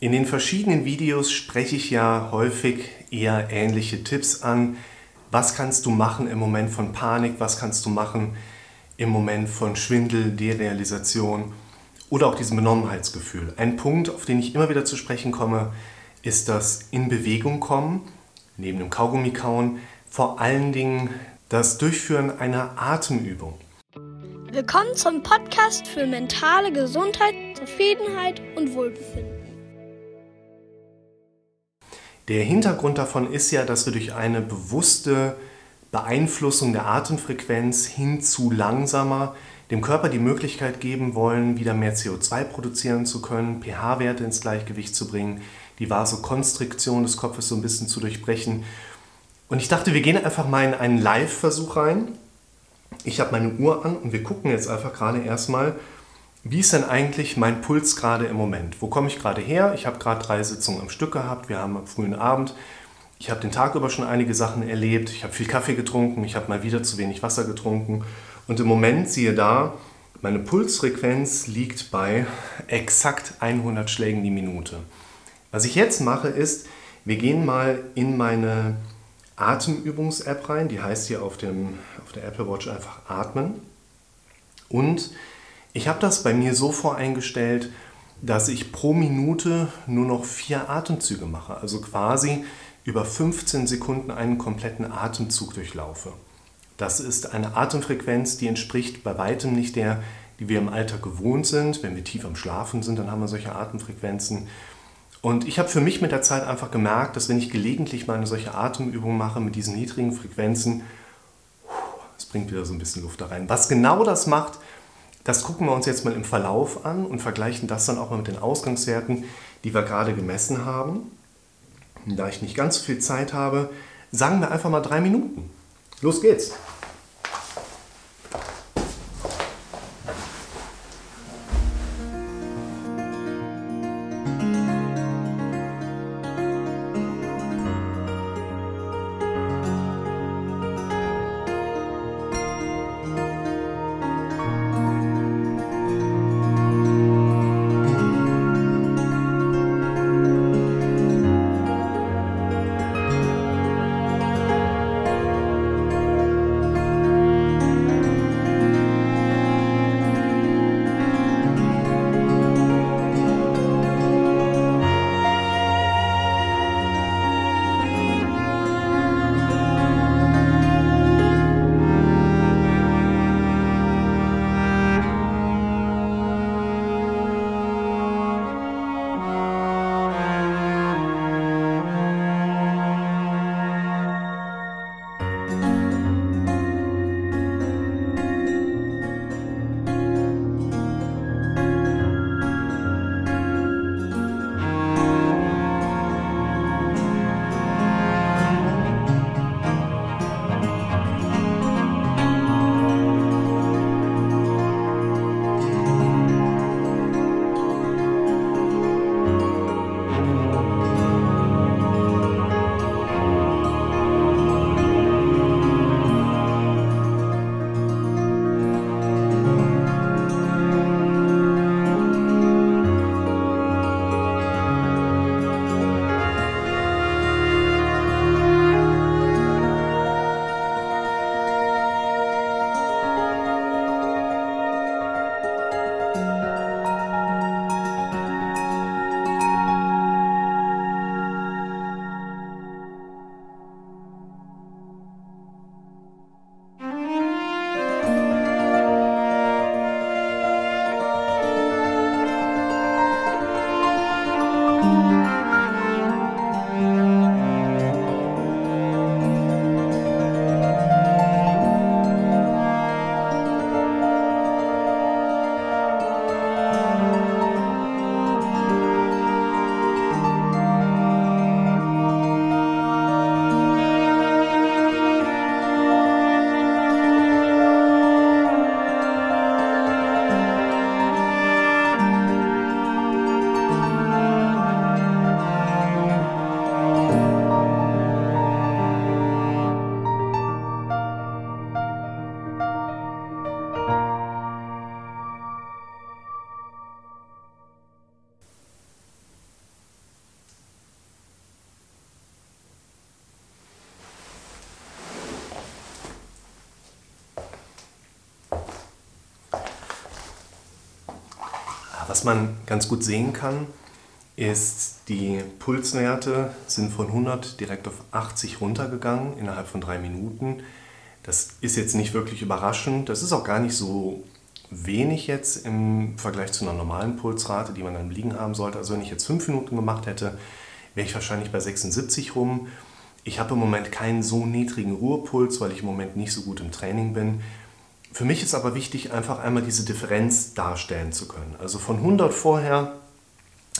In den verschiedenen Videos spreche ich ja häufig eher ähnliche Tipps an. Was kannst du machen im Moment von Panik? Was kannst du machen im Moment von Schwindel, Derealisation oder auch diesem Benommenheitsgefühl? Ein Punkt, auf den ich immer wieder zu sprechen komme, ist das in Bewegung kommen, neben dem Kaugummi kauen, vor allen Dingen das Durchführen einer Atemübung. Willkommen zum Podcast für mentale Gesundheit, Zufriedenheit und Wohlbefinden. Der Hintergrund davon ist ja, dass wir durch eine bewusste Beeinflussung der Atemfrequenz hin zu langsamer dem Körper die Möglichkeit geben wollen, wieder mehr CO2 produzieren zu können, pH-Werte ins Gleichgewicht zu bringen, die Vasokonstriktion des Kopfes so ein bisschen zu durchbrechen. Und ich dachte, wir gehen einfach mal in einen Live-Versuch rein. Ich habe meine Uhr an und wir gucken jetzt einfach gerade erstmal, wie ist denn eigentlich mein Puls gerade im Moment? Wo komme ich gerade her? Ich habe gerade drei Sitzungen am Stück gehabt. Wir haben am frühen Abend. Ich habe den Tag über schon einige Sachen erlebt. Ich habe viel Kaffee getrunken. Ich habe mal wieder zu wenig Wasser getrunken. Und im Moment siehe da, meine Pulsfrequenz liegt bei exakt 100 Schlägen die Minute. Was ich jetzt mache ist, wir gehen mal in meine Atemübungs-App rein. Die heißt hier auf, dem, auf der Apple Watch einfach Atmen. Und ich habe das bei mir so voreingestellt, dass ich pro Minute nur noch vier Atemzüge mache, also quasi über 15 Sekunden einen kompletten Atemzug durchlaufe. Das ist eine Atemfrequenz, die entspricht bei weitem nicht der, die wir im Alltag gewohnt sind. Wenn wir tief am Schlafen sind, dann haben wir solche Atemfrequenzen. Und ich habe für mich mit der Zeit einfach gemerkt, dass wenn ich gelegentlich mal eine solche Atemübung mache mit diesen niedrigen Frequenzen, es bringt wieder so ein bisschen Luft da rein. Was genau das macht, das gucken wir uns jetzt mal im Verlauf an und vergleichen das dann auch mal mit den Ausgangswerten, die wir gerade gemessen haben. Da ich nicht ganz so viel Zeit habe, sagen wir einfach mal drei Minuten. Los geht's! Was man ganz gut sehen kann, ist, die Pulswerte sind von 100 direkt auf 80 runtergegangen innerhalb von drei Minuten. Das ist jetzt nicht wirklich überraschend. Das ist auch gar nicht so wenig jetzt im Vergleich zu einer normalen Pulsrate, die man dann liegen haben sollte. Also wenn ich jetzt fünf Minuten gemacht hätte, wäre ich wahrscheinlich bei 76 rum. Ich habe im Moment keinen so niedrigen Ruhepuls, weil ich im Moment nicht so gut im Training bin. Für mich ist aber wichtig, einfach einmal diese Differenz darstellen zu können. Also von 100 vorher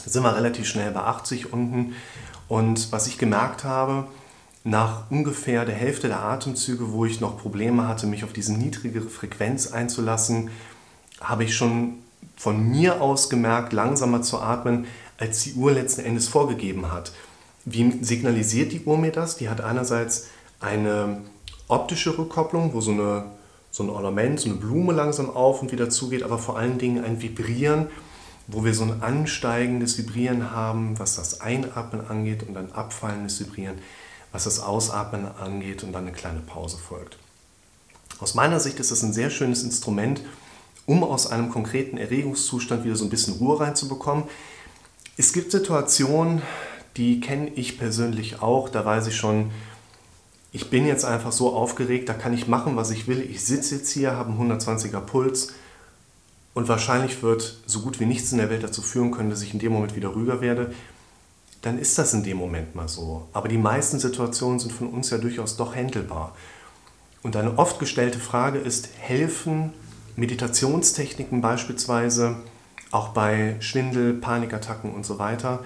sind wir relativ schnell bei 80 unten. Und was ich gemerkt habe, nach ungefähr der Hälfte der Atemzüge, wo ich noch Probleme hatte, mich auf diese niedrigere Frequenz einzulassen, habe ich schon von mir aus gemerkt, langsamer zu atmen, als die Uhr letzten Endes vorgegeben hat. Wie signalisiert die Uhr mir das? Die hat einerseits eine optische Rückkopplung, wo so, eine, so ein Ornament, so eine Blume langsam auf und wieder zugeht, aber vor allen Dingen ein Vibrieren, wo wir so ein ansteigendes Vibrieren haben, was das Einatmen angeht und ein abfallendes Vibrieren, was das Ausatmen angeht und dann eine kleine Pause folgt. Aus meiner Sicht ist das ein sehr schönes Instrument, um aus einem konkreten Erregungszustand wieder so ein bisschen Ruhe reinzubekommen. Es gibt Situationen, die kenne ich persönlich auch, da weiß ich schon, ich bin jetzt einfach so aufgeregt, da kann ich machen, was ich will. Ich sitze jetzt hier, habe einen 120er Puls und wahrscheinlich wird so gut wie nichts in der Welt dazu führen können, dass ich in dem Moment wieder ruhiger werde, dann ist das in dem Moment mal so. Aber die meisten Situationen sind von uns ja durchaus doch händelbar. Und eine oft gestellte Frage ist, helfen Meditationstechniken beispielsweise auch bei Schwindel, Panikattacken und so weiter?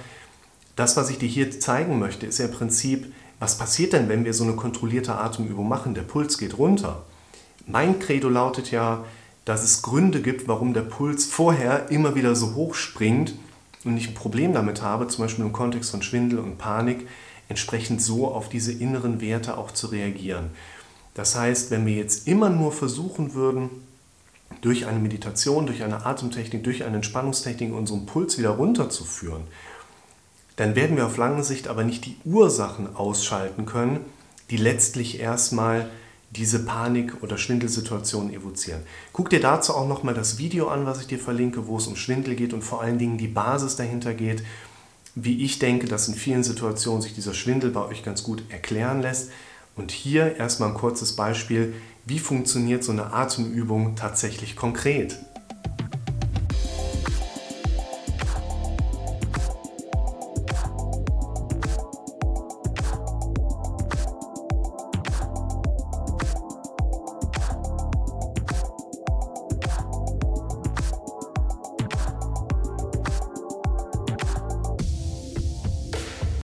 Das, was ich dir hier zeigen möchte, ist ja im Prinzip, was passiert denn, wenn wir so eine kontrollierte Atemübung machen? Der Puls geht runter. Mein Credo lautet ja, dass es Gründe gibt, warum der Puls vorher immer wieder so hoch springt und ich ein Problem damit habe, zum Beispiel im Kontext von Schwindel und Panik, entsprechend so auf diese inneren Werte auch zu reagieren. Das heißt, wenn wir jetzt immer nur versuchen würden, durch eine Meditation, durch eine Atemtechnik, durch eine Entspannungstechnik unseren Puls wieder runterzuführen, dann werden wir auf lange Sicht aber nicht die Ursachen ausschalten können, die letztlich erstmal diese Panik- oder Schwindelsituation evozieren. Guck dir dazu auch nochmal das Video an, was ich dir verlinke, wo es um Schwindel geht und vor allen Dingen die Basis dahinter geht, wie ich denke, dass in vielen Situationen sich dieser Schwindel bei euch ganz gut erklären lässt. Und hier erstmal ein kurzes Beispiel, wie funktioniert so eine Atemübung tatsächlich konkret.